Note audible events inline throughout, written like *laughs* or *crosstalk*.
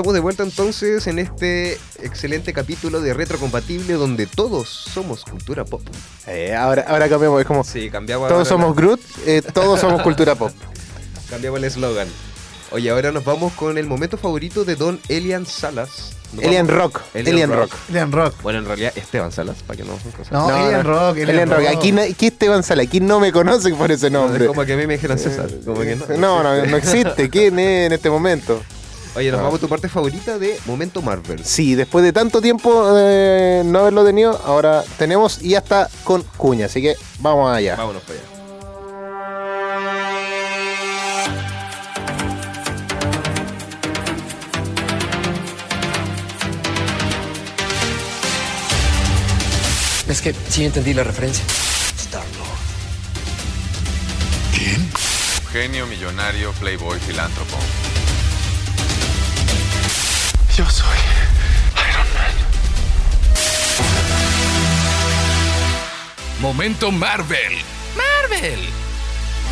Estamos de vuelta entonces en este excelente capítulo de Retrocompatible donde todos somos cultura pop. Eh, ahora, ahora cambiamos, es como Sí, cambiamos todos somos Groot, eh, todos somos cultura pop. la- *laughs* cambiamos el eslogan. Oye, ahora nos vamos con el momento favorito de Don Elian Salas. Nos Elian vamos- Rock, Elian Elian Rock. Rock. Elian Rock. Bueno, en realidad Esteban Salas, para que no... No, No, Elian no. Rock. Elian Rock. Aquí, no, aquí Esteban Sala, aquí no me conocen por ese nombre. Es como que a mí me dijeran César. Como que no. No, no, no existe. ¿Quién es en este momento? Oye, nos No. vamos a tu parte favorita de Momento Marvel. Sí, después de tanto tiempo de no haberlo tenido, ahora tenemos y hasta con cuña. Así que vamos allá. Vámonos para allá. Es que sí entendí la referencia. Genio, millonario, playboy, filántropo. Yo soy Iron Man. Momento Marvel. Marvel.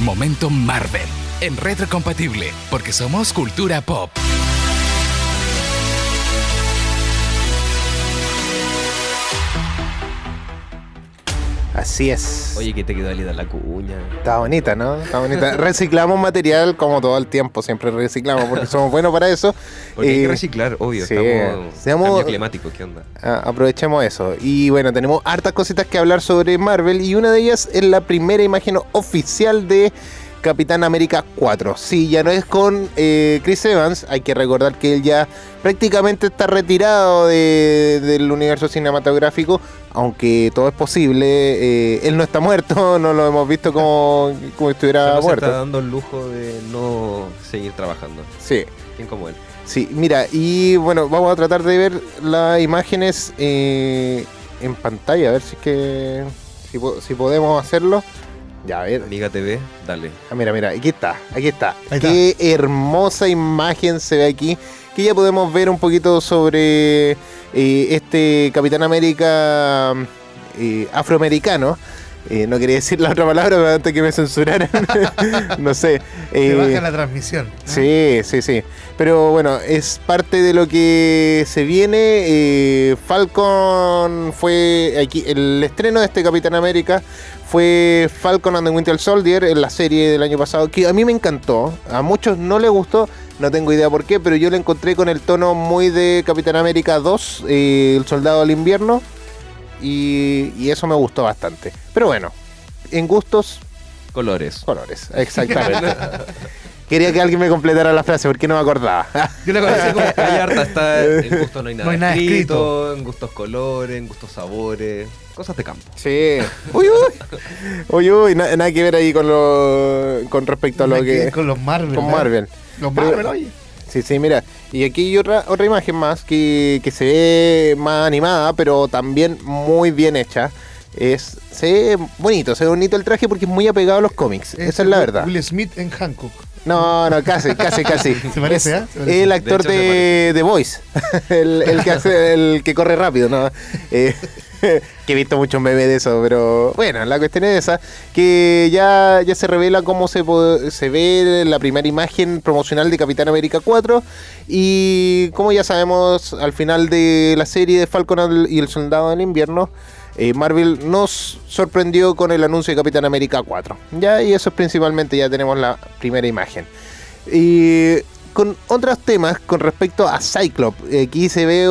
Momento Marvel. En retrocompatible, porque somos cultura pop. Así es. Oye, que te quedó linda la cuña. Está bonita, ¿no? Está bonita. *laughs* Reciclamos material como todo el tiempo, siempre reciclamos porque somos buenos para eso. Porque hay que reciclar, obvio. sí, estamos... seamos- Cambio climático, ¿qué onda? Ah, aprovechemos eso. Y bueno, tenemos hartas cositas que hablar sobre Marvel y una de ellas es la primera imagen oficial de Capitán América 4. Sí, ya no es con eh, Chris Evans, hay que recordar que él ya prácticamente está retirado de- del universo cinematográfico, aunque todo es posible. eh, él no está muerto, *laughs* no lo hemos visto como, como estuviera muerto. está dando el lujo de no seguir trabajando. Sí. ¿Quién como él? Sí, mira, y bueno, vamos a tratar de ver las imágenes eh, en pantalla, a ver si es que si podemos hacerlo. Ya, a ver. Amiga TV, dale. Ah, mira, mira, aquí está, aquí está. Ahí Qué hermosa imagen se ve aquí. Que ya podemos ver un poquito sobre eh, este Capitán América eh, afroamericano. Eh, no quería decir la otra palabra, pero antes que me censuraran. *laughs* no sé. Eh, baja la transmisión. Sí, sí, sí. Pero bueno, es parte de lo que se viene. Eh, Falcon fue aquí. El estreno de este Capitán América fue Falcon and the Winter Soldier en la serie del año pasado, que a mí me encantó. A muchos no les gustó, no tengo idea por qué, pero yo la encontré con el tono muy de Capitán América 2, eh, El Soldado del Invierno, y, y eso me gustó bastante. Pero bueno, en gustos, Colores. colores, exactamente. *laughs* Quería que alguien me completara la frase porque no me acordaba. *laughs* Yo la conocí como. Hay harta, está en gusto no hay nada, No hay nada escrito, en gustos colores, en gustos sabores, cosas de campo. Sí. Uy, uy. Uy, uy, na- nada que ver ahí con lo con respecto a lo que Con los Marvel. con ¿no? Marvel. Los Pero- Marvel, oye. Sí, sí, mira. Y aquí hay otra, otra imagen más que, que se ve más animada, pero también muy bien hecha. Es, se ve bonito, se ve bonito el traje porque es muy apegado a los cómics. Esa es la verdad. Will Smith en Hancock. No, no, casi, casi, casi. *laughs* Se parece, Es ¿eh? Se parece. El De actor hecho, de Voice. *laughs* el, el que hace, el que corre rápido, ¿no? Eh, *laughs* que he visto muchos memes de eso, pero bueno, la cuestión es esa, que ya, ya se revela cómo se, se ve la primera imagen promocional de Capitán América 4 y como ya sabemos, al final de la serie de Falcon al- y el Soldado del Invierno, eh, Marvel nos sorprendió con el anuncio de Capitán América 4. Ya, y eso es principalmente, ya tenemos la primera imagen. Y con otros temas con respecto a Cyclops, eh, aquí se ve,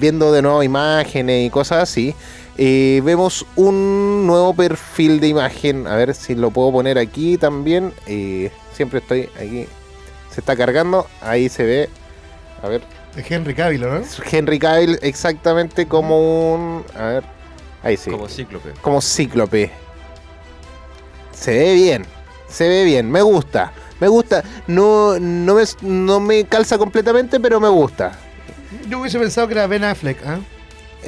viendo de nuevo imágenes y cosas así, eh, vemos un nuevo perfil de imagen. A ver si lo puedo poner aquí también. eh, siempre estoy aquí. Se está cargando, ahí se ve. A ver, De Henry Cavill, ¿no? Henry Cavill exactamente como un... A ver, ahí sí Como cíclope. como cíclope. Se ve bien, se ve bien, me gusta, me gusta. No, no, me, no me calza completamente, pero me gusta. Yo hubiese pensado que era Ben Affleck, ¿ah?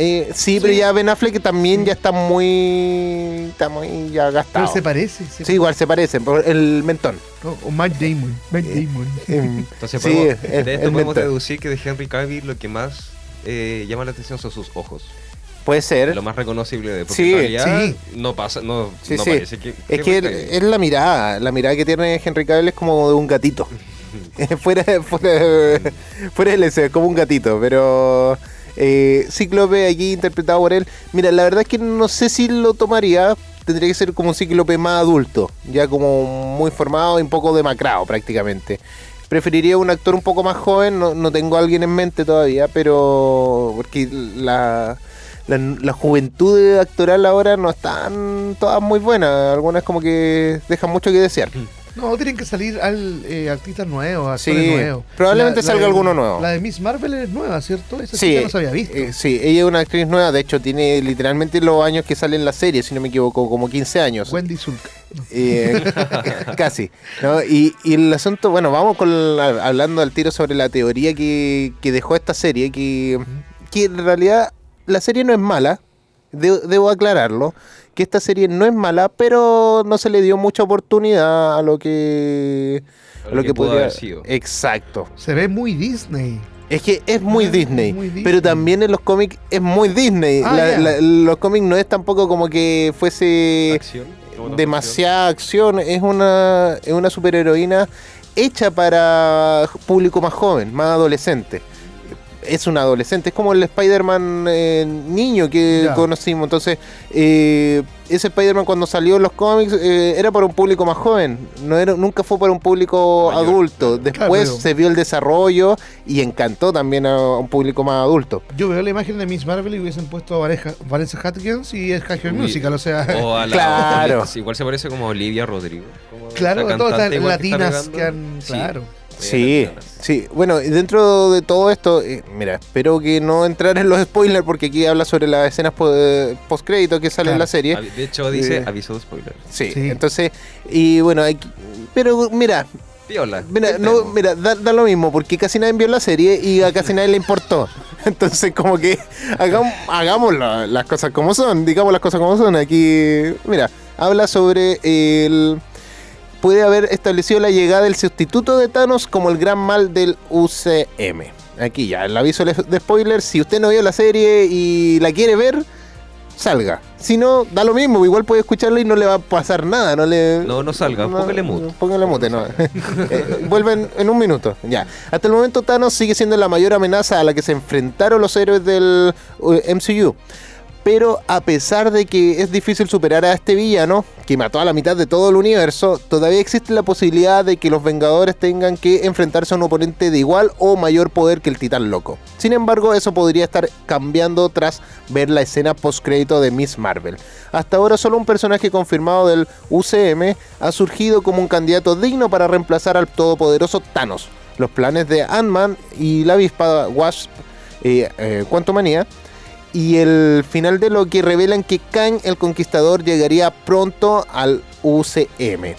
Eh, sí, pero ya Ben Affleck también ya está muy, está muy ya Pero gastado. se parece. se- Sí, igual se parecen, por el mentón. O, o Matt Damon. Matt Damon. Eh, *laughs* Entonces Sí, podemos- el- de esto podemos mentón. deducir que de Henry Cavill lo que más eh, llama la atención son sus ojos. Puede ser. Lo más reconocible de porque Sí, en realidad sí. no pasa, no, Sí, no sí. parece que Es que es la mirada, la mirada que tiene Henry Cavill es como de un gatito. *laughs* fuera, fuera, fuera del deseo, como un gatito, pero eh, Cíclope aquí interpretado por él. Mira, la verdad es que no sé si lo tomaría. Tendría que ser como un Cíclope más adulto, ya como muy formado y un poco demacrado prácticamente. Preferiría un actor un poco más joven, no, no tengo a alguien en mente todavía, pero porque la, la, la juventud actoral ahora no están todas muy buenas, algunas como que dejan mucho que desear. No, tienen que salir al, eh, artistas nuevos, Sí, actores nuevos. probablemente salga de- alguno nuevo. La de Miss Marvel es nueva, ¿cierto? Esa Sí, sí, no se había visto. eh, sí, ella es una actriz nueva, de hecho tiene literalmente los años que sale en la serie, si no me equivoco, como 15 años. Wendy Zulka. Eh, *laughs* casi. ¿no? Y, y el asunto, bueno, vamos con la- hablando al tiro sobre la teoría que, que dejó esta serie, que, que en realidad la serie no es mala, de- debo aclararlo, que esta serie no es mala, pero no se le dio mucha oportunidad a lo que... A lo que pudo podría- haber sido. Exacto. Se ve muy Disney. Es que es muy Disney, muy Disney. pero también en los cómics es muy Disney. Ah, La- ya. la- los cómics no es tampoco como que fuese Acción. Demasiada acción. Es una, es una superheroína hecha para público más joven, más adolescente. Es un adolescente, es como el Spider-Man eh, niño que conocimos. Entonces, eh, ese Spider-Man cuando salió en los cómics eh, era para un público más joven, no era, nunca fue para un público Mayor, adulto. Después Claro. se vio el desarrollo y encantó también a un público más adulto. Yo veo la imagen de Miss Marvel y hubiesen puesto a Vanessa, Vanessa Hudgens y es High. Musical, o sea, O a la- *laughs* Claro. igual se parece como a Olivia Rodrigo. como claro, todas que está latinas que han. Sí. Claro. Sí, sí. Bueno, y dentro de todo esto, eh, mira, espero que no entrar en los *laughs* spoilers porque aquí habla sobre las escenas po- eh, post-crédito que salen en la serie. De hecho, dice Eh, aviso de spoiler. Sí, Sí. entonces, y bueno, aquí- pero mira, Piola. mira, ¿qué no, mira da, da lo mismo porque casi nadie vio la serie y a casi nadie le importó. *laughs* Entonces, como que hagamos, hagamos la- las cosas como son, digamos las cosas como son. Aquí, mira, habla sobre el puede haber establecido la llegada del sustituto de Thanos como el gran mal del UCM. Aquí ya, el aviso de spoiler, si usted no vio la serie y la quiere ver, salga. Si no, da lo mismo, igual puede escucharla y no le va a pasar nada, no le... No, no salga, póngale mute. Póngale mute, no. *laughs* Eh, vuelven en un minuto, ya. Hasta el momento Thanos sigue siendo la mayor amenaza a la que se enfrentaron los héroes del eh, MCU. Pero a pesar de que es difícil superar a este villano, que mató a la mitad de todo el universo, todavía existe la posibilidad de que los Vengadores tengan que enfrentarse a un oponente de igual o mayor poder que el Titán Loco. Sin embargo, eso podría estar cambiando tras ver la escena post-crédito de Miss Marvel. Hasta ahora solo un personaje confirmado del UCM ha surgido como un candidato digno para reemplazar al todopoderoso Thanos. Los planes de Ant-Man y la avispa Wasp eh, eh, y el final de lo que revelan que Kang el Conquistador llegaría pronto al UCM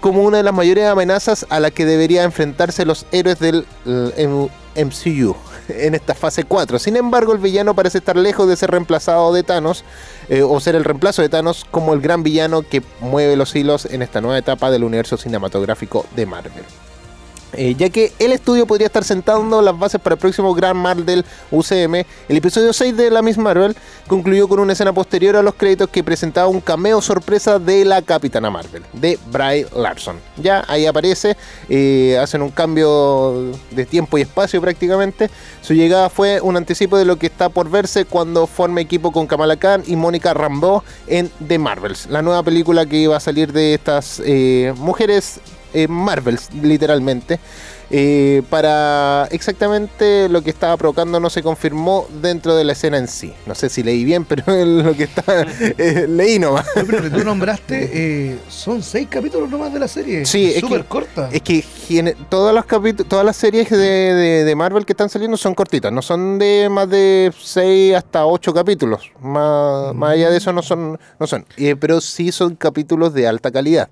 como una de las mayores amenazas a la que debería enfrentarse los héroes del eh, MCU *laughs* en esta fase 4. Sin embargo, el villano parece estar lejos de ser reemplazado de Thanos eh, o ser el reemplazo de Thanos como el gran villano que mueve los hilos en esta nueva etapa del universo cinematográfico de Marvel. Eh, ya que el estudio podría estar sentando las bases para el próximo gran mal del UCM, el episodio 6 de la Miss Marvel concluyó con una escena posterior a los créditos que presentaba un cameo sorpresa de la Capitana Marvel, de Bry Larson. Ya ahí aparece, eh, hacen un cambio de tiempo y espacio prácticamente. Su llegada fue un anticipo de lo que está por verse cuando forme equipo con Kamala Khan y Mónica Rambeau en The Marvels, la nueva película que va a salir de estas eh, mujeres eh, Marvels, literalmente. eh, para exactamente lo que estaba provocando no se confirmó dentro de la escena en sí. No sé si leí bien, *laughs* pero lo que está eh, leí nomás. Yo creo que tú nombraste, eh, son seis capítulos nomás de la serie. Sí, es súper corta. Es que los capítulos, todas las series de, de- de Marvel que están saliendo son cortitas, no son de más de 6 hasta 8 capítulos. Más, más allá de eso no son, no son. Pero sí son capítulos de alta calidad.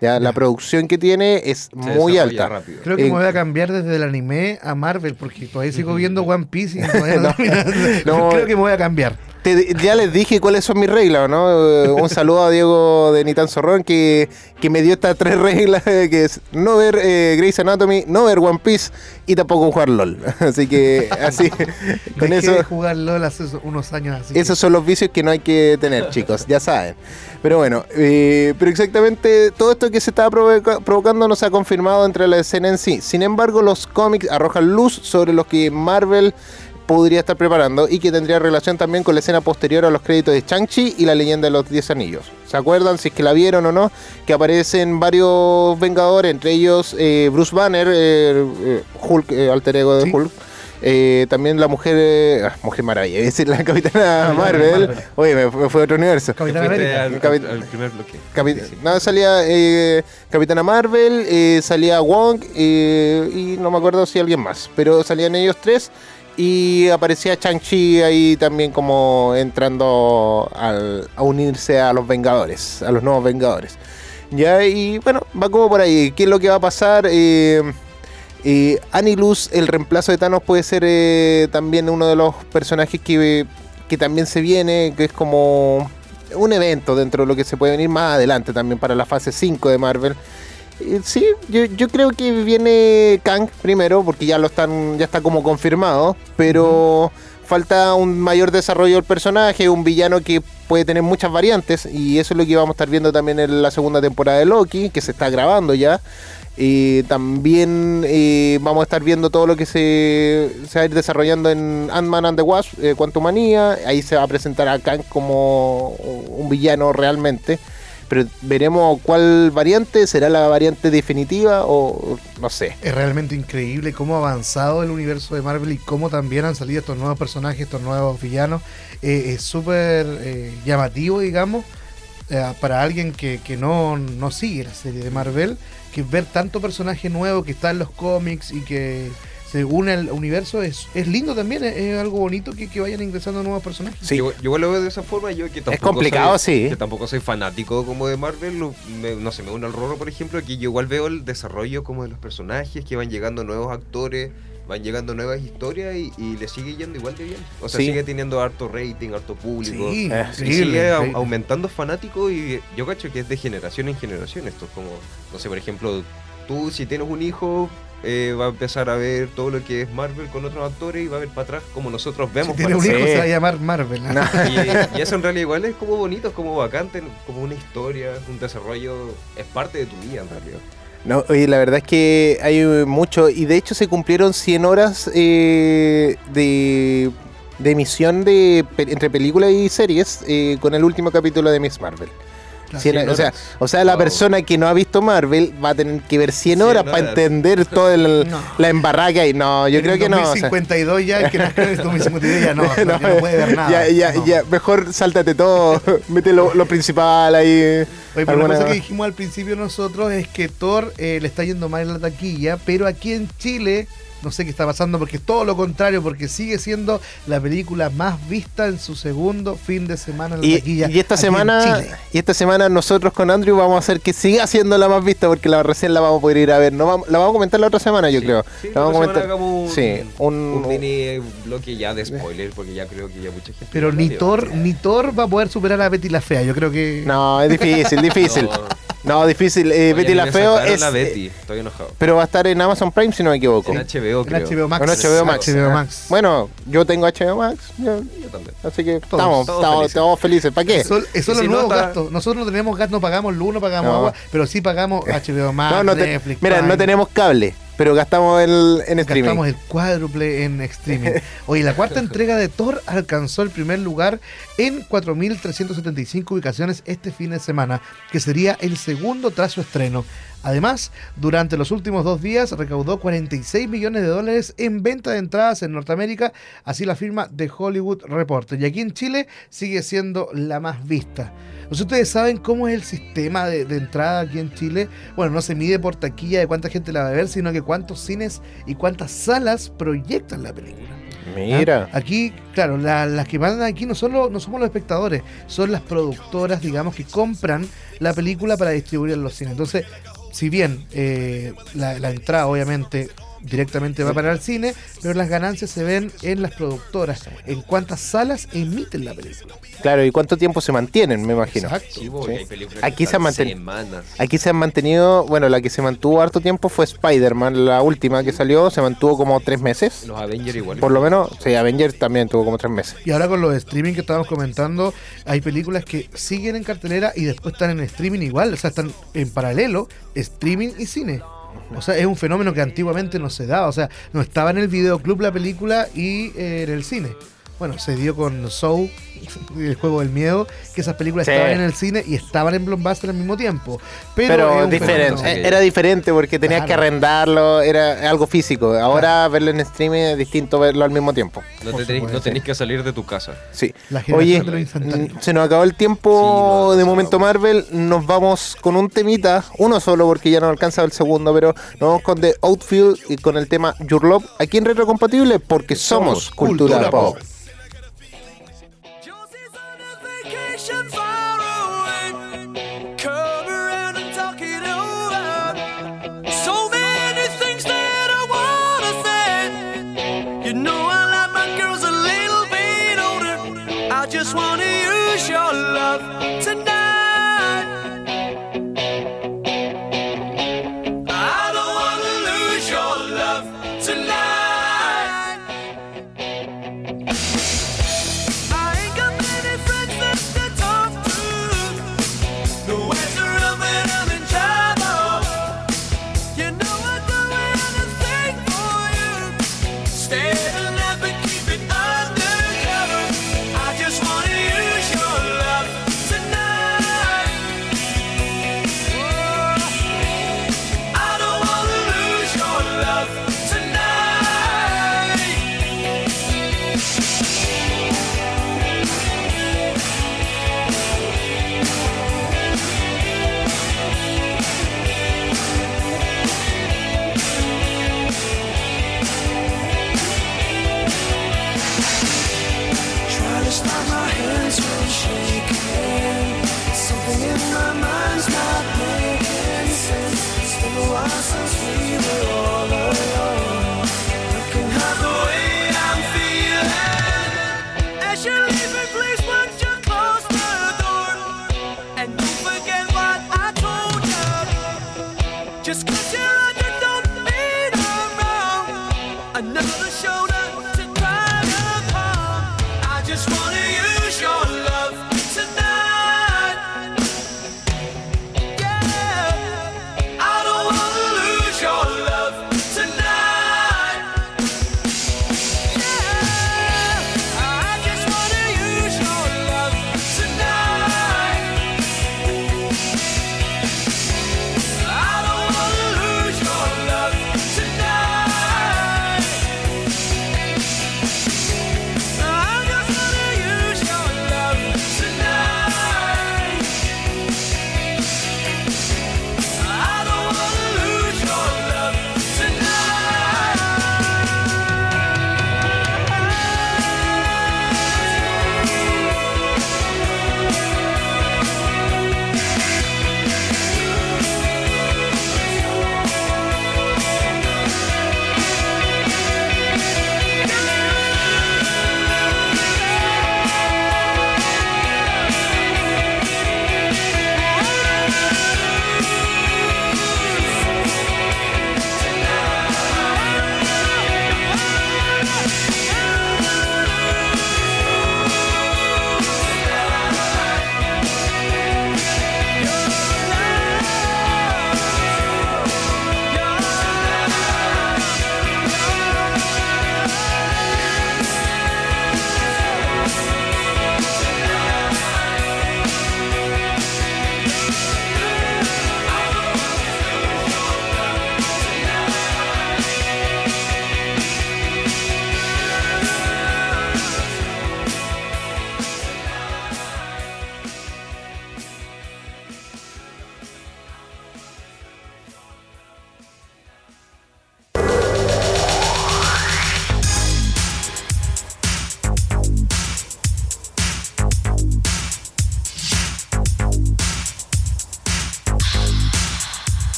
Ya, la producción que tiene es Se muy alta. rápido. Creo que eh, me voy a cambiar desde el anime a Marvel porque todavía sigo *laughs* viendo One Piece y no. *laughs* No. Creo que me voy a cambiar. Te- ya les dije cuáles son mis reglas, ¿no? Eh, Un saludo a Diego de Nitan Zorrón que, que me dio estas tres *laughs* reglas, que es no ver eh, Grey's Anatomy, no ver One Piece y tampoco jugar LOL. *laughs* Así que así, *laughs* con Dejé eso... de jugar LOL hace unos años así. Esos son los vicios que no hay que tener, chicos, ya saben. Pero bueno, eh, pero exactamente todo esto que se estaba provoca- provocando no se ha confirmado entre la escena en sí. Sin embargo, los cómics arrojan luz sobre lo que Marvel podría estar preparando y que tendría relación también con la escena posterior a los créditos de Shang-Chi y la leyenda de los 10 anillos. ¿Se acuerdan? Si es que la vieron o no, que aparecen varios Vengadores, entre ellos eh, Bruce Banner, eh, eh, Hulk, eh, alter ego de Sí. Hulk. Eh, también la mujer, eh, ah, Mujer Maravilla, es decir, la *laughs* Capitana Capitana Marvel. Marvel. Oye, me, me fue a otro universo. Fuiste América. al, Capi- al- al primer bloque. Capi- Sí, sí. No, salía eh, Capitana Marvel, salía Wong eh, y no me acuerdo si alguien más, pero salían ellos tres y aparecía Chang-Chi ahí también como entrando a unirse a los Vengadores, a los nuevos Vengadores. Ya, y bueno, va como por ahí. ¿Qué es lo que va a pasar? Eh, eh, Anilus, el reemplazo de Thanos, puede ser eh, también uno de los personajes que, que también se viene, que es como un evento dentro de lo que se puede venir más adelante también para la fase 5 de Marvel. Eh, sí, yo, yo creo que viene Kang primero, porque ya lo están, ya está como confirmado, pero falta un mayor desarrollo del personaje, un villano que puede tener muchas variantes, y eso es lo que vamos a estar viendo también en la segunda temporada de Loki, que se está grabando ya. Eh, también eh, vamos a estar viendo todo lo que se, se va a ir desarrollando en Ant-Man and the Wasp, eh, Quantumania. Ahí se va a presentar a Kang como un villano realmente. Pero veremos cuál variante será la variante definitiva o no sé. Es realmente increíble cómo ha avanzado el universo de Marvel y cómo también han salido estos nuevos personajes, estos nuevos villanos. Eh, es súper eh, llamativo, digamos, eh, para alguien que, que no, no sigue la serie de Marvel, que ver tanto personaje nuevo que está en los cómics y que se une al universo es, es lindo también, es, es algo bonito que, que vayan ingresando nuevos personajes. Sí. Yo, yo igual lo veo de esa forma, yo que tampoco complicado, soy, sí. Que tampoco soy fanático como de Marvel, no, me- no sé, me uno al rorro, por ejemplo, que yo igual veo el desarrollo como de los personajes, que van llegando nuevos actores, van llegando nuevas historias y, y le sigue yendo igual de bien. O sea, Sí. sigue teniendo harto rating, harto público. Sí, Eh, Y increíble, sigue aumentando fanáticos y yo cacho que es de generación en generación. Esto es como, no sé, por ejemplo, tú si tienes un hijo, eh, va a empezar a ver todo lo que es Marvel con otros actores y va a ver para atrás como nosotros Si vemos. tiene para un hijo se va a llamar Marvel. ¿no? *laughs* y, y eso en realidad igual es como bonito, es como bacante, como una historia, un desarrollo, es parte de tu vida en realidad. No, oye, la verdad es que hay mucho, y de hecho se cumplieron 100 horas eh, de, de emisión de, entre películas y series eh, con el último capítulo de Miss Marvel. Claro, 100 100 o, sea, o sea, la Wow. persona que no ha visto Marvel va a tener que ver 100 100 horas para entender toda el- No. la embarraca y no, yo En creo que no. o sea, 2052 ya, el que nazca en el 2052 ya no, *laughs* no, ya no puede ver nada. Ya, ya, no. ya, mejor sáltate todo, *laughs* mete lo, lo principal ahí. Oye, pero alguna- una cosa que dijimos al principio nosotros es que Thor eh, le está yendo mal en la taquilla, pero aquí en Chile no sé qué está pasando porque es todo lo contrario, porque sigue siendo la película más vista en su segundo fin de semana en la Y, taquilla. y esta semana Chile. y esta semana nosotros con Andrew vamos a hacer que siga siendo la más vista porque la recién la vamos a poder ir a ver. No vamos, la vamos a comentar la otra semana, yo Sí. creo. Sí, la vamos a comentar. un, sí, un, un mini bloque ya de spoiler, porque ya creo que ya mucha gente. Pero ni. Thor, ni Thor va a poder superar a Betty la Fea. Yo creo que. No, es difícil, *laughs* difícil. No. No, difícil. Eh, Oye, Betty la Feo es la eh, Betty, estoy enojado. pero va a estar en Amazon Prime si no me equivoco. En HBO, En creo. HBO Max. En HBO Max. HBO Max. Bueno, yo tengo HBO Max, yo- Yo también. así que Todos, estamos, todos estamos, felices. estamos felices. ¿Para qué? Eso, eso Y es los si no nuevos está- gastos. Nosotros no tenemos gas, no pagamos luz, no pagamos No. agua, pero sí pagamos *laughs* HBO Max, No, no te- Netflix. mira, Prime. no tenemos cable, pero gastamos el, en streaming. Gastamos el cuádruple en streaming. Oye, la cuarta *laughs* entrega de Thor alcanzó el primer lugar en 4.375 ubicaciones este fin de semana, que sería el segundo tras su estreno. Además, durante los últimos dos días recaudó 46 millones de dólares en venta de entradas en Norteamérica, así la firma The Hollywood Reporter. Y aquí en Chile sigue siendo la más vista. No sé si ustedes saben cómo es el sistema de, de entrada aquí en Chile. Bueno, no se mide por taquilla de cuánta gente la va a ver, sino que cuántos cines y cuántas salas proyectan la película. Mira. ¿Ah? Aquí, claro, la- las que mandan aquí no, son los- no somos los espectadores, son las productoras, digamos, que compran la película para distribuir en los cines. Entonces, si bien eh, la, la entrada, obviamente, directamente va para el cine, pero las ganancias se ven en las productoras, en cuántas salas emiten la película. Claro, ¿y cuánto tiempo se mantienen, me imagino? Exacto. Sí, porque Sí. hay películas Aquí que se manten- semanas. Aquí se han mantenido, bueno, la que se mantuvo harto tiempo fue Spider-Man, la última que salió, se mantuvo como tres meses. Los Avengers igual. Por lo menos, sí, Avengers también tuvo como tres meses. Y ahora con los streaming que estábamos comentando, hay películas que siguen en cartelera y después están en streaming igual, o sea, están en paralelo, streaming y cine. O sea, es un fenómeno que antiguamente no se daba, o sea, no estaba en el videoclub la película y eh, en el cine. Bueno, se dio con Soul, *laughs* el juego del miedo, que esas películas Sí. estaban en el cine y estaban en Blockbuster al mismo tiempo. Pero, Pero, diferente, fenómeno. eh, era diferente porque tenías Claro. que arrendarlo, era algo físico. Ahora verlo en streaming es distinto verlo al mismo tiempo. No, te tenés, no tenés que salir de tu casa. Sí. La Oye, mm, se nos acabó el tiempo Sí, no, de Momento. Marvel. Nos vamos con un temita, uno solo porque ya no alcanza el segundo, pero nos vamos con The Outfield y con el tema Your Love aquí en Retrocompatible porque somos, cultura, Cultura pop. Pop.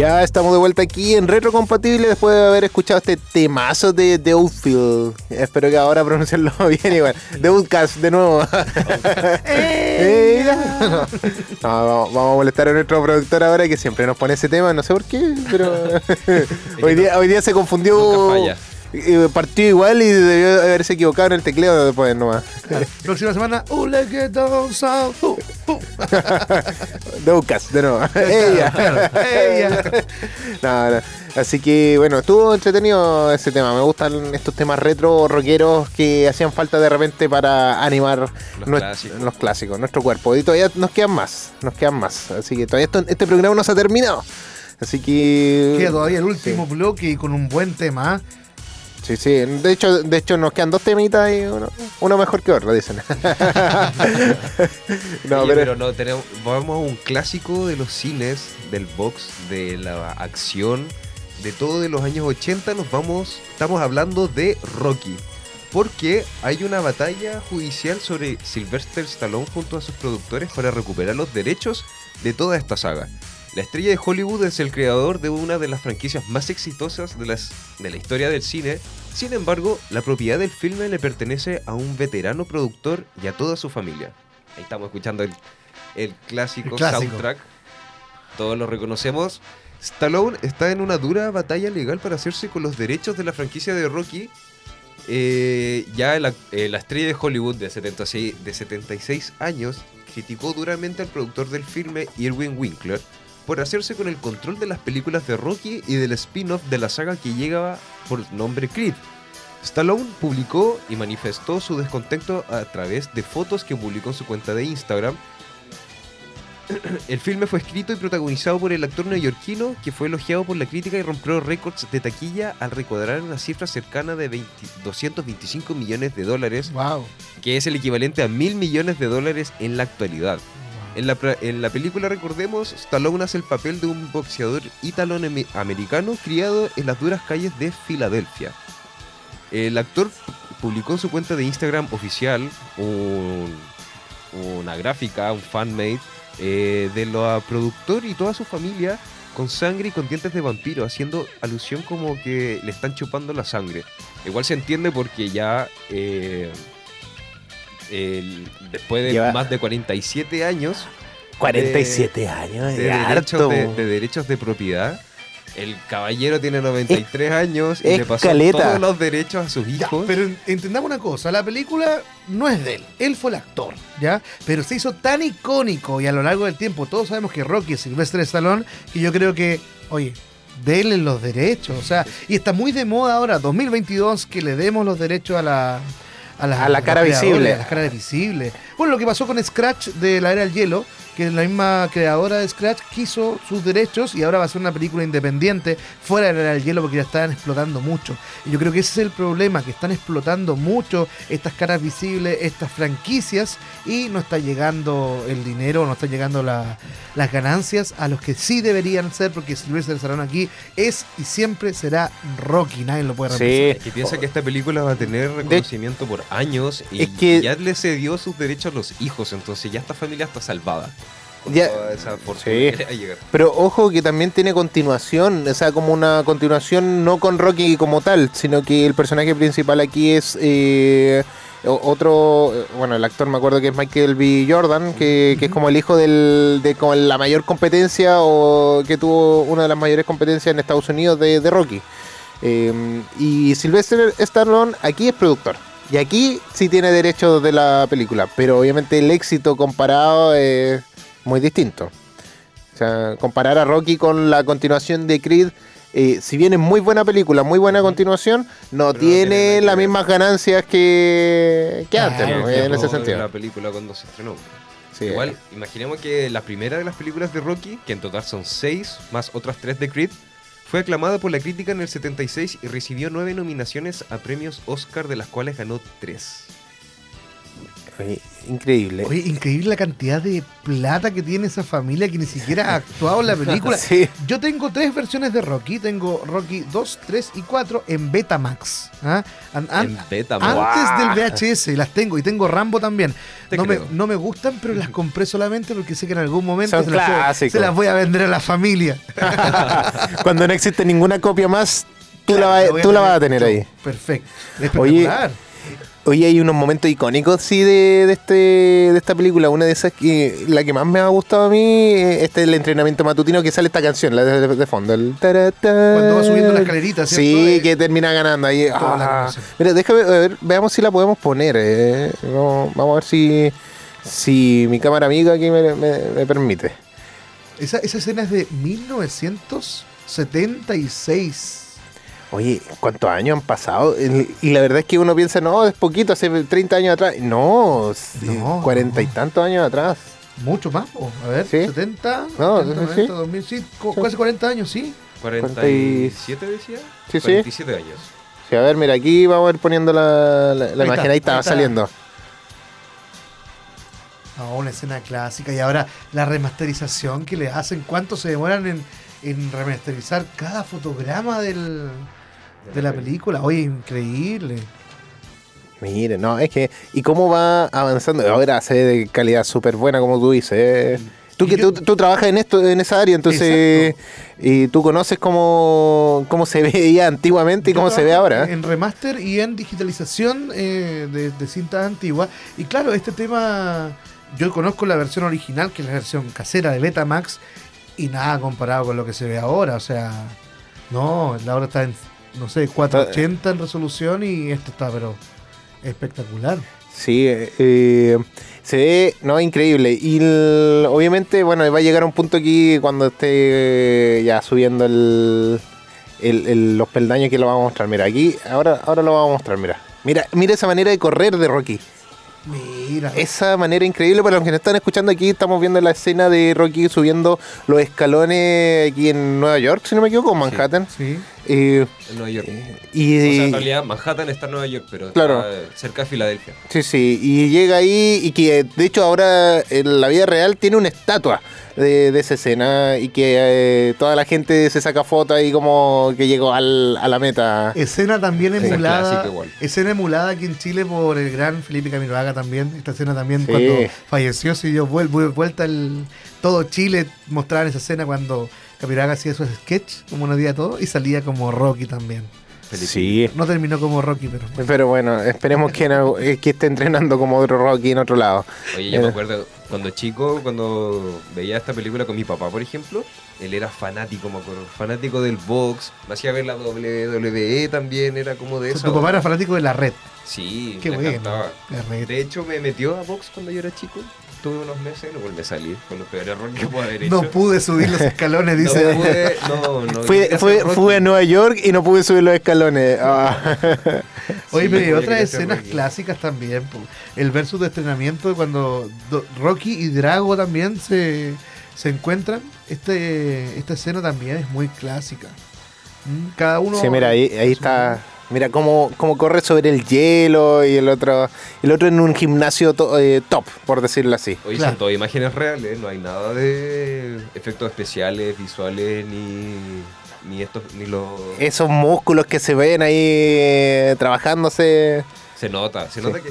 Ya estamos de vuelta aquí en Retrocompatible después de haber escuchado este temazo de The Outfield. Espero que ahora pronunciarlo *laughs* bien igual. The Outcast de nuevo. *laughs* *laughs* Ella. No, vamos, vamos a molestar a nuestro productor ahora que siempre nos pone ese tema, no sé por qué, pero hoy día, hoy día se confundió. Nunca falla. Eh, Partió igual y debió haberse equivocado en el tecleo después nomás. *laughs* Próxima semana, south. Uh, uh. The Outcast, de nuevo. Ella. Ella. *laughs* No, no. Así que bueno, estuvo entretenido ese tema. Me gustan estos temas retro rockeros que hacían falta de repente para animar Los clásicos. los clásicos, nuestro cuerpo. Y todavía nos quedan más, nos quedan más. Así que todavía esto- este programa no se ha terminado. Así que. Queda todavía el último bloque y con un buen tema. ¿ah? Sí, sí. De hecho, de hecho nos quedan dos temitas y uno, uno mejor que otro, dicen. *laughs* no, Oye, pero, pero no tenemos. Vamos a un clásico de los cines, del box, de la acción, de todo de los años 80. Nos vamos. Estamos hablando de Rocky. Porque hay una batalla judicial sobre Sylvester Stallone junto a sus productores para recuperar los derechos de toda esta saga. La estrella de Hollywood es el creador de una de las franquicias más exitosas de, las, de la historia del cine. Sin embargo, la propiedad del filme le pertenece a un veterano productor y a toda su familia. Ahí estamos escuchando el, el clásico, El clásico. soundtrack. Todos lo reconocemos. Stallone está en una dura batalla legal para hacerse con los derechos de la franquicia de Rocky. Eh, ya la, eh, la estrella de Hollywood de 76, de 76 años criticó duramente al productor del filme Irwin Winkler por hacerse con el control de las películas de Rocky y del spin-off de la saga que llegaba por nombre Creed. Stallone publicó y manifestó su descontento a través de fotos que publicó en su cuenta de Instagram. *clears throat* El filme fue escrito y protagonizado por el actor neoyorquino que fue elogiado por la crítica y rompió récords de taquilla al recuadrar una cifra cercana de 20 225 millones de dólares, Wow. que es el equivalente a mil millones de dólares en la actualidad. En la, en la película, recordemos, Stallone hace el papel de un boxeador ítalo-americano criado en las duras calles de Filadelfia. El actor pu- publicó en su cuenta de Instagram oficial un- una gráfica, un fanmade, eh, de la productor y toda su familia con sangre y con dientes de vampiro, haciendo alusión como que le están chupando la sangre. Igual se entiende porque ya eh, el- después de Lleva- más de 47 años 47 años, de es derechos de, de derechos de propiedad, el caballero tiene 93 años y es le pasó caleta. todos los derechos a sus Ya, hijos. pero en- entendamos una cosa, la película no es de él, él fue el actor, ¿ya? Pero se hizo tan icónico y a lo largo del tiempo todos sabemos que Rocky es Sylvester Stallone que yo creo que, oye, denle los derechos, o sea, y está muy de moda ahora, 2022, que le demos los derechos a la... A la, A la cara visible. A la cara visible. Bueno, lo que pasó con Scratch de la era del hielo, que la misma creadora de Scratch quiso sus derechos y ahora va a ser una película independiente fuera de la del hielo porque ya están explotando mucho. Y yo creo que ese es el problema, que están explotando mucho estas caras visibles, estas franquicias y no está llegando el dinero, no están llegando la- las ganancias a los que sí deberían ser porque Sylvester Stallone aquí es y siempre será Rocky, nadie lo puede reemplazar. Sí. Es que piensa que esta película va a tener reconocimiento por años y Es que- ya le cedió sus derechos a los hijos, entonces ya esta familia está salvada. Con Ya- toda esa fortuna Sí. que le va a llegar. Pero ojo que también tiene continuación, o sea, como una continuación no con Rocky como tal, sino que el personaje principal aquí es eh, otro, bueno, el actor me acuerdo que es Michael B. Jordan, que, que es como el hijo del, de como la mayor competencia o que tuvo una de las mayores competencias en Estados Unidos de, de Rocky. Eh, y Sylvester Stallone aquí es productor. Y aquí sí tiene derechos de la película, pero obviamente el éxito comparado es muy distinto. O sea, comparar a Rocky con la continuación de Creed, eh, si bien es muy buena película, muy buena continuación, no Pero tiene las mismas ganancias que, que antes, ¿no? En ese sentido. La película cuando se estrenó. Sí. Igual, imaginemos que la primera de las películas de Rocky, que en total son seis, más otras tres de Creed, fue aclamada por la crítica en el 76 y recibió nueve nominaciones a premios Oscar, de las cuales ganó tres. Increíble. Oye, increíble la cantidad de plata que tiene esa familia que ni siquiera ha actuado en la película. *laughs* Sí. Yo tengo tres versiones de Rocky. Tengo Rocky 2, 3 y 4 en Betamax. ¿ah? An- an- En Betamax. Antes del VHS las tengo y tengo Rambo también. Te No me, no me gustan, pero las compré solamente porque sé que en algún momento se las, se voy a vender a la familia. *laughs* Cuando no existe ninguna copia más, tú, la, vas- voy tú la vas a tener ahí. Perfecto. Oye, Oye, hay unos momentos icónicos, sí, de, de, este, de esta película. Una de esas que la que más me ha gustado a mí, eh, este es el entrenamiento matutino que sale esta canción, la de, fondo. El. Cuando va subiendo la escalerita, ¿cierto? Sí, Eh, que termina ganando ahí. Ah. Mira, déjame, a ver, veamos si la podemos poner. eh. No, vamos a ver si, si mi cámara amiga aquí me, me- me permite. Esa, esa escena es de 1976. Oye, ¿cuántos años han pasado? Y la verdad es que uno piensa, no, es poquito, hace 30 años atrás. No, sí, No, 40 y no. tantos años atrás. Mucho más, po. a ver, Sí. 70, No, 70, sí, sí. 90, 2000, sí, co- casi 40 años, sí. 47 decía. Sí, sí. 47 años. Sí, a ver, mira, aquí vamos a ir poniendo la, la- la Ahí imagen. está, Ahí estaba ahí está. saliendo. Ah, una escena clásica y ahora la remasterización que le hacen, cuánto se demoran en, en remasterizar cada fotograma del, de la película. Oye, increíble. Mire, no, es que. ¿Y cómo va avanzando? Ahora se ve de calidad súper buena, como tú dices. eh. Tú que yo- tú, tú trabajas en esto, en esa área, entonces. Y tú conoces cómo, cómo se *laughs* veía antiguamente y cómo se ve ahora. ¿eh? En remaster y en digitalización eh, de, de cintas antiguas. Y claro, este tema, yo conozco la versión original, que es la versión casera de Betamax, y nada comparado con lo que se ve ahora. O sea, no, la hora está en, no sé, 480 en resolución y esto está, pero espectacular. Sí, eh, eh, se ve, no, increíble. Y el- obviamente, bueno, va a llegar un punto aquí cuando esté eh, ya subiendo el, el- el- los peldaños que lo vamos a mostrar. Mira, aquí, ahora, ahora lo vamos a mostrar, mira. Mira, mira esa manera de correr de Rocky. Mira. Esa manera increíble, para los que nos están escuchando aquí, estamos viendo la escena de Rocky subiendo los escalones aquí en Nueva York, si no me equivoco, en Manhattan. Sí. Eh, En Nueva York. y, O sea, en realidad Manhattan está en Nueva York, pero Claro. está cerca de Filadelfia. Sí, sí, y llega ahí y que de hecho ahora en la vida real tiene una estatua de, de esa escena y que eh, toda la gente se saca fotos ahí como que llegó al- a la meta. Escena también emulada. clásica igual. Escena emulada aquí en Chile por el gran Felipe Camiroaga también. Esta escena también Sí. cuando falleció se dio vuel- vuel- vuelta el, todo Chile mostraban esa escena cuando Camiroaga hacía sus sketch, como unos días todo, y salía como Rocky también. Sí, No terminó como Rocky, pero pero bueno, esperemos que, no- eh, que esté entrenando como otro Rocky en otro lado. Oye, yo me Eh. acuerdo cuando chico, cuando veía esta película con mi papá, por ejemplo, él era fanático, me acuerdo, fanático del box, me hacía ver la WWE también, era como de eso. tu papá era fanático de la red. Sí, Qué me bueno. encantaba. La red. De hecho, me metió a box cuando yo era chico, tuve unos meses y no volví a salir, con los peores errores que puedo haber hecho. No pude subir los escalones, *laughs* No dice. pude, no, no. *laughs* Fui, fue, Rocky. fui a Nueva York y no pude subir los escalones. Ah. Oye, Sí, pero hay yo otras escenas Rocky. clásicas también. El versus de entrenamiento cuando Do- Rocky y Drago también se, se encuentran. Este, esta escena también es muy clásica. Mm, Cada uno. Sí, mira, ahí, ahí está. Mira cómo, cómo corre sobre el hielo y el otro el otro en un gimnasio to- eh, top, por decirlo así. Oye, Claro. son todas imágenes reales, no hay nada de efectos especiales, visuales, ni, ni estos, ni los... Esos músculos que se ven ahí eh, trabajándose. Se nota, se nota que...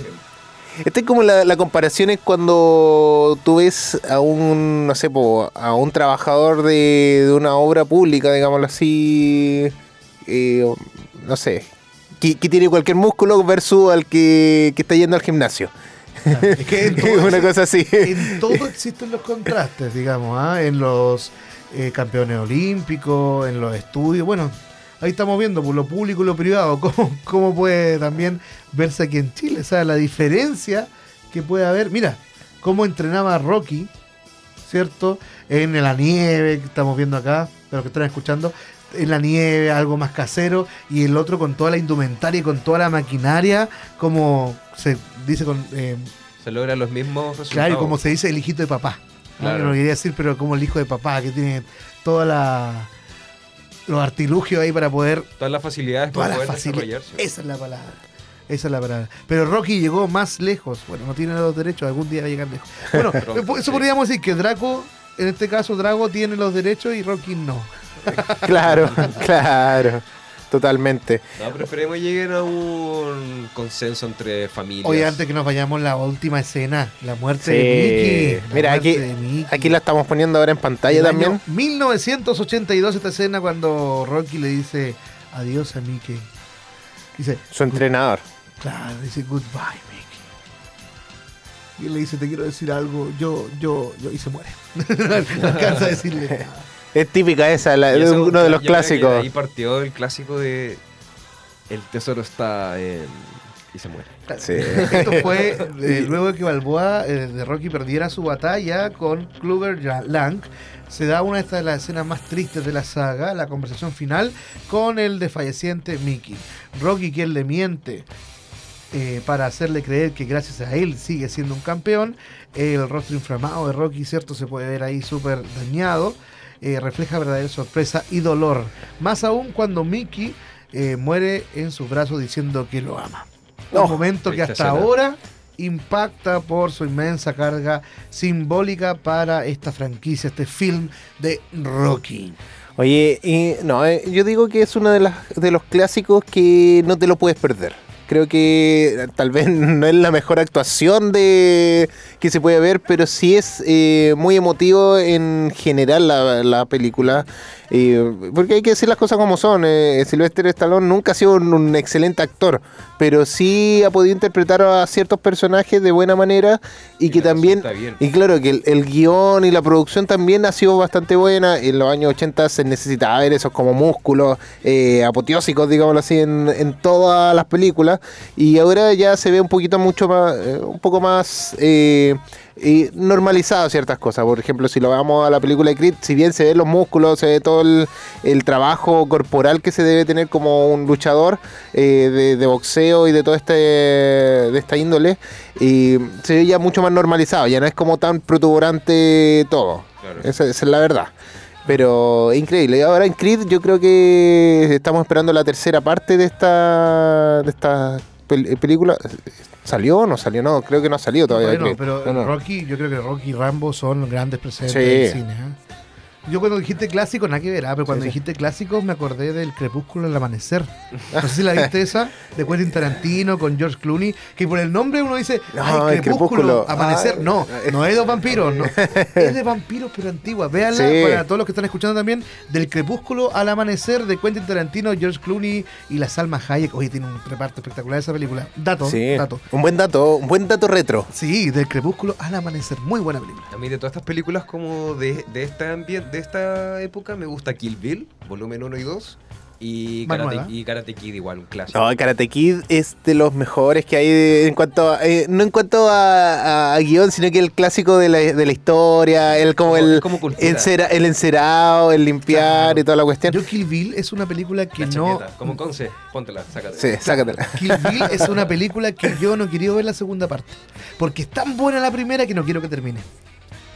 Este es como la, la comparación es cuando tú ves a un, no sé, po, a un trabajador de, de una obra pública, digámoslo así, eh, no sé, que, que tiene cualquier músculo versus al que, que está yendo al gimnasio. Es que en *laughs* todo, una cosa así. en todo existen los contrastes, digamos, ¿ah? en los eh, campeones olímpicos, en los estudios. Bueno, ahí estamos viendo por lo público y lo privado, *laughs* cómo, cómo puede también verse aquí en Chile. O sea, la diferencia que puede haber. Mira, cómo entrenaba Rocky, ¿cierto? En la nieve, que estamos viendo acá, para los que están escuchando. En la nieve, algo más casero, y el otro con toda la indumentaria y con toda la maquinaria, como se dice con eh, Se logran los mismos resultados. Claro, y como se dice, el hijito de papá. ¿no? Claro. No lo quería decir, pero como el hijo de papá, que tiene toda la los artilugios ahí para poder. Todas las facilidades Todas para poder facilidades. desarrollarse. Esa es la palabra. Esa es la palabra. Pero Rocky llegó más lejos. Bueno, no tiene los derechos, algún día va a llegar lejos. Bueno, *laughs* eso podríamos decir que Draco, en este caso Drago, tiene los derechos y Rocky no. *laughs* Claro, claro. Totalmente. No, pero esperemos que lleguen a un consenso entre familias. Oye, antes que nos vayamos, la última escena, la muerte Sí. de Mickey. La Mira, aquí, de Mickey. aquí la estamos poniendo ahora en pantalla El también. año 1982 esta escena cuando Rocky le dice adiós a Mickey. Dice, Su entrenador. claro, dice goodbye Mickey. Y él le dice, te quiero decir algo, yo, yo, yo, y se muere. *laughs* no alcanza a decirle nada. *laughs* Es típica esa, la- uno de los clásicos. Ahí partió el clásico de El tesoro está en... y se muere. Sí. Esto fue *laughs* eh, luego de que Balboa eh, de Rocky perdiera su batalla con Kluber Lang. Se da una de estas de las escenas más tristes de la saga, la conversación final con el desfalleciente Mickey. Rocky quien le miente eh, para hacerle creer que gracias a él sigue siendo un campeón. El rostro inflamado de Rocky, cierto, se puede ver ahí súper dañado. Eh, refleja verdadera sorpresa y dolor. Más aún cuando Mickey eh, muere en sus brazos diciendo que lo ama. Oh, un momento que hasta escena. ahora impacta por su inmensa carga simbólica para esta franquicia, este film de Rocky. Oye, y no, eh, yo digo que es uno de, las, de los clásicos que no te lo puedes perder. Creo que tal vez *laughs* no es la mejor actuación de que se puede ver, pero sí es eh, muy emotivo en general la, la película. Eh, porque hay que decir las cosas como son. Eh, Sylvester Stallone nunca ha sido un, un excelente actor, pero sí ha podido interpretar a ciertos personajes de buena manera y, Y que también... Y claro que el, el guion y la producción también ha sido bastante buena. En los años 80 se necesitaba ver esos como músculos eh, apoteósicos, digámoslo así, en, en todas las películas. Y ahora ya se ve un poquito mucho más, eh, un poco más eh, normalizado ciertas cosas. Por ejemplo, si lo vamos a la película de Creed, si bien se ven los músculos, se ve todo el, el trabajo corporal que se debe tener como un luchador eh, de, de boxeo y de todo este de esta índole, y se ve ya mucho más normalizado, ya no es como tan protuberante todo. Claro. Esa, esa es la verdad. Pero increíble. Y ahora en Creed yo creo que estamos esperando la tercera parte de esta de esta pel- película. ¿Salió o no salió? No, creo que no ha salido todavía. Pero No, no. Rocky, yo creo que Rocky y Rambo son grandes presentes Sí. del cine. ¿eh? Yo cuando dijiste clásico, nada que ver, ah, pero cuando Sí, sí. dijiste clásico me acordé del Crepúsculo al amanecer. No sé si la viste esa, de Quentin Tarantino con George Clooney, que por el nombre uno dice, No, ay, el Crepúsculo, Crepúsculo. amanecer. Ah, no, no es de vampiros, no. *laughs* Es de vampiros, pero antigua. Véanla Sí. para todos los que están escuchando también, del Crepúsculo al amanecer de Quentin Tarantino, George Clooney y la Salma Hayek. Oye, tiene un reparto espectacular esa película. Dato, Sí, dato. un buen dato, un buen dato retro. Sí, del Crepúsculo al amanecer. Muy buena película. A mí de todas estas películas como de, de, esta ambien- de esta época me gusta Kill Bill, volumen 1 y 2. Y. Karate, y Karate Kid igual, un clásico. No, Karate Kid es de los mejores que hay de- en cuanto a, eh, no en cuanto a, a- a guion, sino que el clásico de la, de la historia, el como Como- el como encera- el encerado, el limpiar Claro. y toda la cuestión. Yo Kill Bill es una película que La no... como Conce, póntela, sácate. Sí, sácatela. Kill Bill es una película que yo no quería ver la segunda parte. Porque es tan buena la primera que no quiero que termine.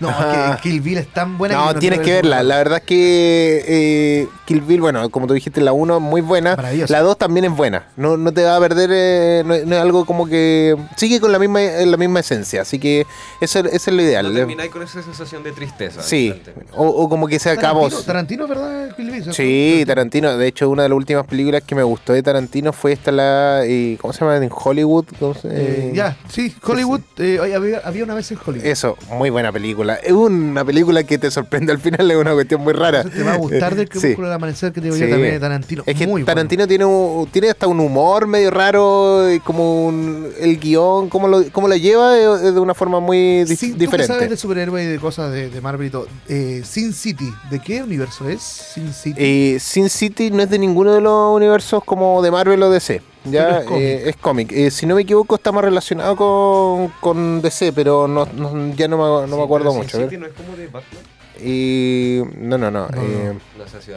No, que Kill Bill es tan buena que No, tienes que ver verla. La verdad es que eh, Kill Bill, bueno, como tú dijiste, la 1 es muy buena. La 2 también es buena. No, no te va a perder, eh, no, no es algo como que sigue con la misma, eh, la misma esencia. Así que eso, eso es lo ideal. No termináis con esa sensación de tristeza. Sí, o, o como que se acabó. Tarantino, Tarantino, ¿verdad? Kill Bill. Sí, Tarantino. De hecho, una de las últimas películas que me gustó de Tarantino fue esta, la. eh, ¿Cómo se llama? En Hollywood. ¿Cómo se- Eh, eh, ya, sí, Hollywood. eh, había una vez en Hollywood. Eso, muy buena película. Es una película que te sorprende al final, es una cuestión muy rara. Te va a gustar del Sí. Crepúsculo al amanecer que te digo yo Sí. también de Tarantino. Es que Muy bueno. Tarantino tiene, un- tiene hasta un humor medio raro, y como un- el guion, cómo lo, cómo lo lleva de una forma muy dif- Sí, ¿tú diferente. sabes de superhéroes y de cosas de, de Marvel y todo? Eh, Sin City, ¿de qué universo es? Sin City. Eh, Sin City no es de ninguno de los universos como de Marvel o DC. Ya Pero es cómic. eh, es cómic. Eh, si no me equivoco, está más relacionado con, con DC, pero no, no- ya no me, no me Sí, acuerdo pero mucho. no es como de Batman. Y no, no, no. No, eh,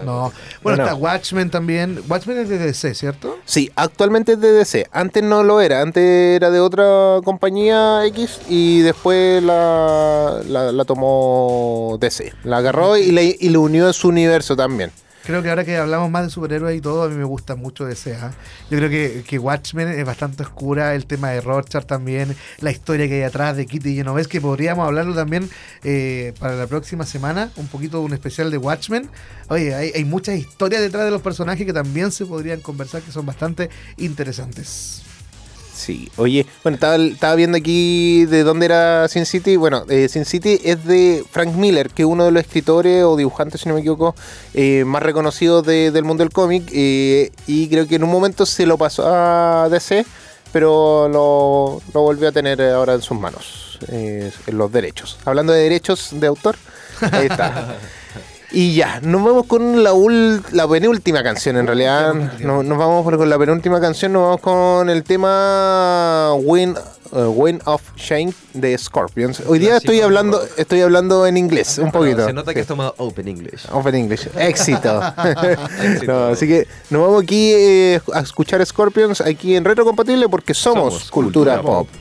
No. Bueno, No, está no. Watchmen también. Watchmen es de DC, ¿cierto? Sí, actualmente es de DC. Antes no lo era. Antes era de otra compañía X y después la, la, la tomó DC. La agarró y le, y le unió a su universo también. Creo que ahora que hablamos más de superhéroes y todo, a mí me gusta mucho DC. ¿ah? Yo creo que, que Watchmen es bastante oscura, el tema de Rorschach también, la historia que hay atrás de Kitty Genovese, que podríamos hablarlo también eh, para la próxima semana, un poquito de un especial de Watchmen. Oye, hay, hay muchas historias detrás de los personajes que también se podrían conversar, que son bastante interesantes. Sí, oye, bueno, estaba, estaba viendo aquí de dónde era Sin City. Bueno, eh, Sin City es de Frank Miller, que es uno de los escritores o dibujantes, si no me equivoco, eh, más reconocidos de- del mundo del cómic. eh, y creo que en un momento se lo pasó a DC, pero lo, lo volvió a tener ahora en sus manos, eh, en los derechos. Hablando de derechos de autor, ahí está. *laughs* Y ya, nos vamos con la, ul- la penúltima canción en realidad. No- nos vamos con la penúltima canción, nos vamos con el tema Wind, uh, Wind of Shame de Scorpions. Hoy día estoy hablando, estoy hablando en inglés, un poquito. Se nota que has tomado Open English. Open English. Éxito. *laughs* *laughs* No, así que nos vamos aquí eh, a escuchar Scorpions aquí en Retro Compatible porque somos, Somos cultura, cultura pop. pop.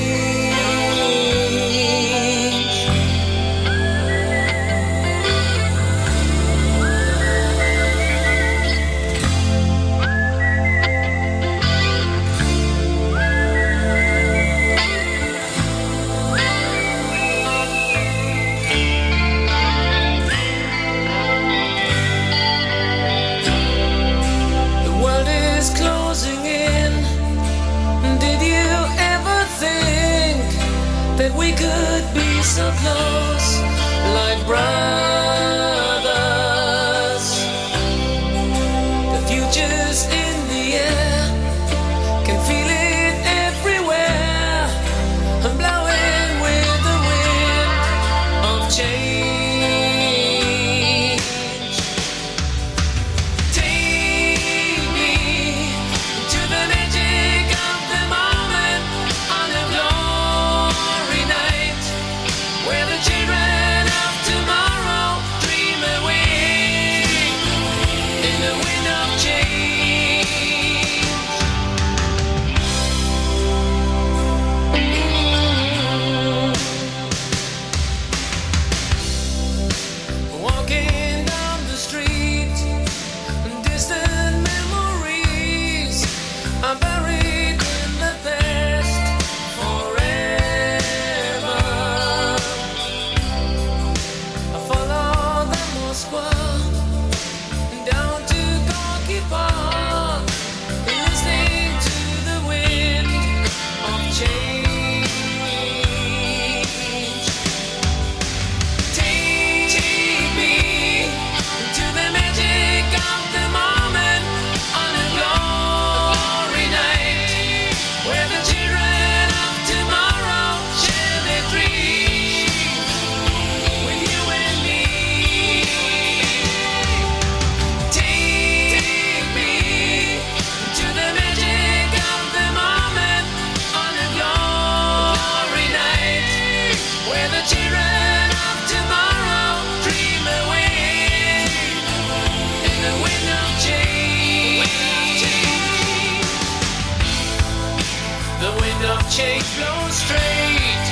Of change blows straight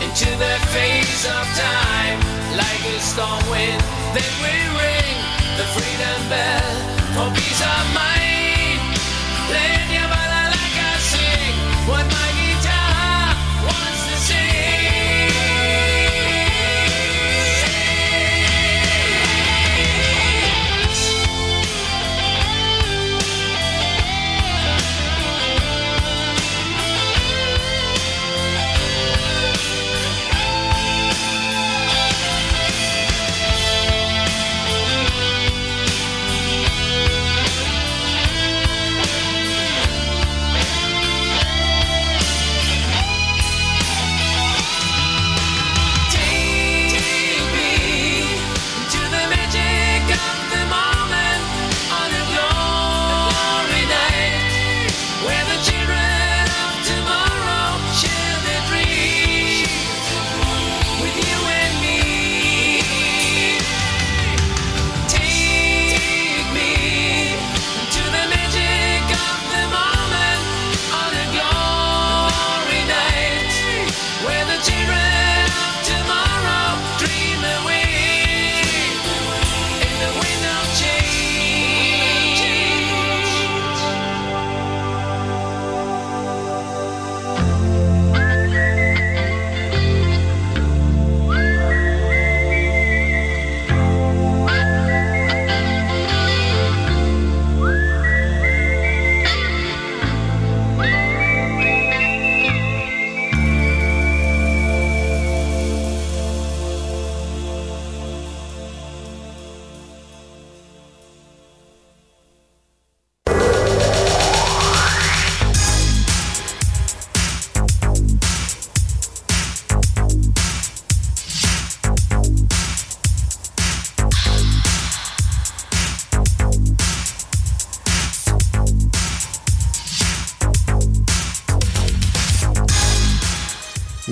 into the face of time, like a storm wind. Then we ring the freedom bell for peace of mind.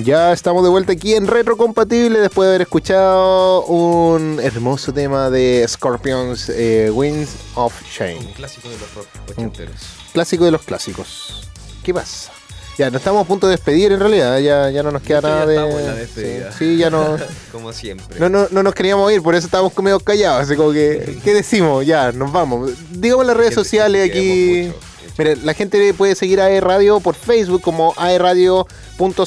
Ya estamos de vuelta aquí en Retrocompatible después de haber escuchado un hermoso tema de Scorpions, eh, Winds of Un Shame. clásico de los rock ochenteros. Clásico de los clásicos. ¿Qué pasa? Ya, nos estamos a punto de despedir en realidad, ya, ya no nos queda nada de... estamos en la despedida. Sí, sí, ya no... *laughs* Como siempre. No, no, no nos queríamos ir, por eso estábamos medio callados. Así como que, ¿qué decimos? Ya, nos vamos. Digamos las redes sociales aquí. mucho. Mire, la gente puede seguir a E Radio por Facebook como aeradio.cl,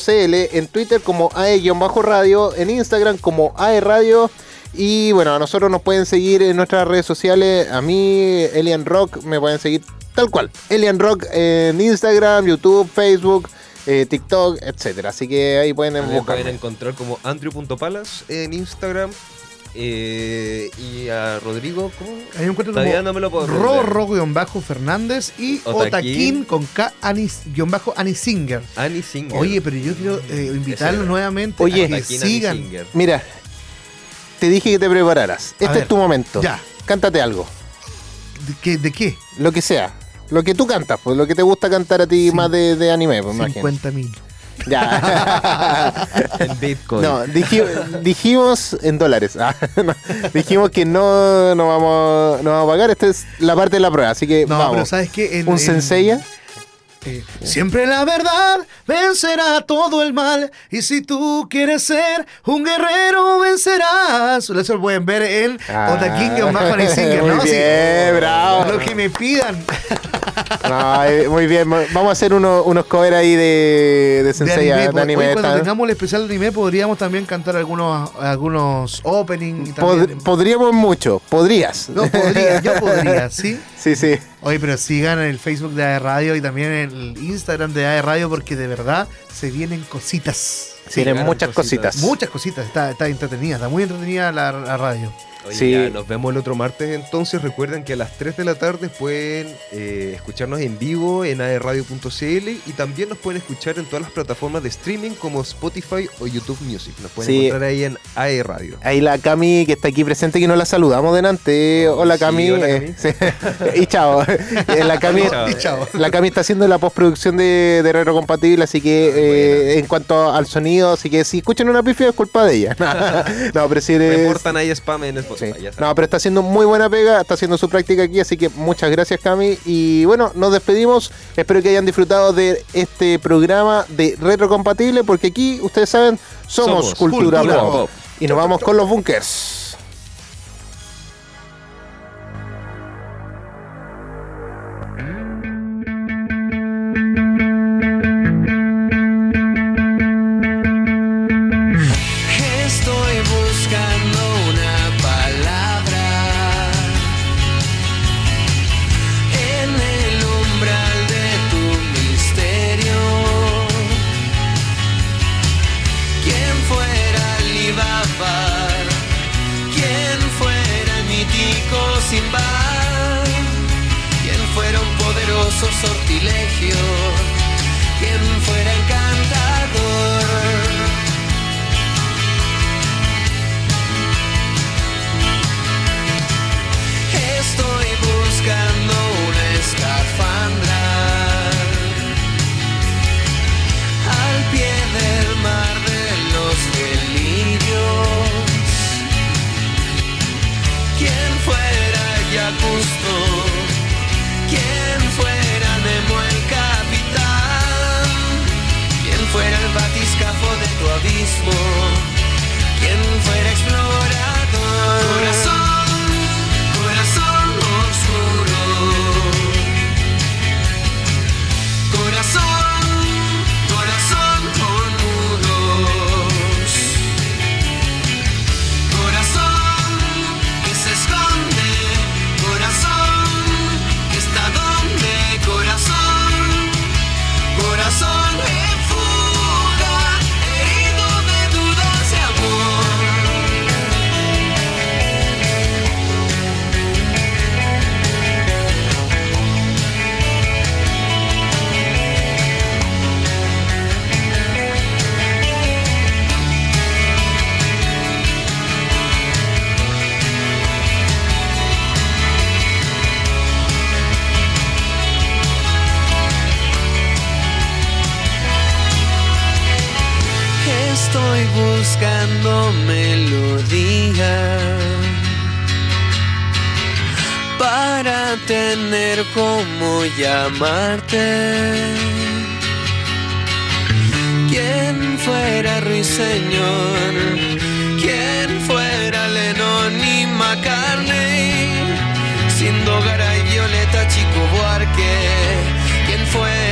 en Twitter como ae-radio, en Instagram como aeradio. Y bueno, a nosotros nos pueden seguir en nuestras redes sociales. A mí, Elian Rock, me pueden seguir tal cual. Elian Rock en Instagram, YouTube, Facebook, eh, TikTok, etcétera. Así que ahí pueden Me pueden encontrar como andrew.palas en Instagram. Eh, y a Rodrigo, ¿cómo? Ahí me encuentro Todavía como no me lo puedo aprender. Rorro Fernández y Otaquín. Otaquín con K Anis, guion bajo Anisinger. Annie Singer. Oye, pero yo quiero eh, invitarlos nuevamente Oye. a que Otaquín, Annie sigan. Singer. Mira, te dije que te prepararas. Este ver, es tu momento. ya. Cántate algo. ¿De qué? ¿De qué? Lo que sea. Lo que tú cantas, pues lo que te gusta cantar a ti Cin- más de, de anime, pues imagínate. 50 mil. Ya. *laughs* En Bitcoin. no, diji- dijimos en dólares. Ah, *laughs* no, dijimos que no, no, vamos, no vamos a pagar. Esta es la parte de la prueba, así que No, vamos. pero ¿sabes qué? En- ¿Un en- Senseiya? Eh, siempre la verdad vencerá todo el mal. Y si tú quieres ser un guerrero, vencerás. Eso lo pueden ver en Ah, bajo Anisinger, *laughs* muy ¿no? Sí. bien, bravo. Lo que me pidan. No, eh, muy bien. Vamos a hacer uno- unos covers ahí de, de de Senseiya, anime. de anime. hoy cuando tengamos el especial de anime podríamos también cantar algunos, algunos opening y Pod- podríamos mucho, podrías. No podría, yo podría, *laughs* ¿sí? Sí, sí. Oye, pero sigan el Facebook de AE Radio y también el Instagram de AE Radio porque de verdad se vienen cositas. Tienen ganan muchas cositas. cositas. Muchas cositas, está, está entretenida, está muy entretenida la, la radio. Oye, Sí. ya, nos vemos el otro martes entonces. Recuerden que a las 3 de la tarde pueden eh, escucharnos en vivo en aerradio.cl y también nos pueden escuchar en todas las plataformas de streaming como Spotify o YouTube Music. Nos pueden Sí. encontrar ahí en aerradio. Ahí la Cami que está aquí presente que no la saludamos delante. Oh, hola sí, Cami. hola, eh, *laughs* sí. *laughs* y chao. *laughs* Eh, la Cami. Y chao. la Cami está haciendo la postproducción de, de Retro Compatible, así que eh, en cuanto al sonido, así que si escuchan una pifia es culpa de ella. *laughs* no, pero si Reportan ahí spam en Sí. Spotify. saben. No, pero está haciendo muy buena pega, está haciendo su práctica aquí, así que muchas gracias Cami. Y bueno, nos despedimos. Espero que hayan disfrutado de este programa de Retrocompatible, porque aquí, ustedes saben, somos, Somos cultura, Cultura pop. Pop. Y nos vamos con los bunkers. Sortilegio? tener cómo llamarte. Quien fuera Ruiseñor, quien fuera Lenón y McCartney, sin Gara y Violeta Chico Buarque, quien fuera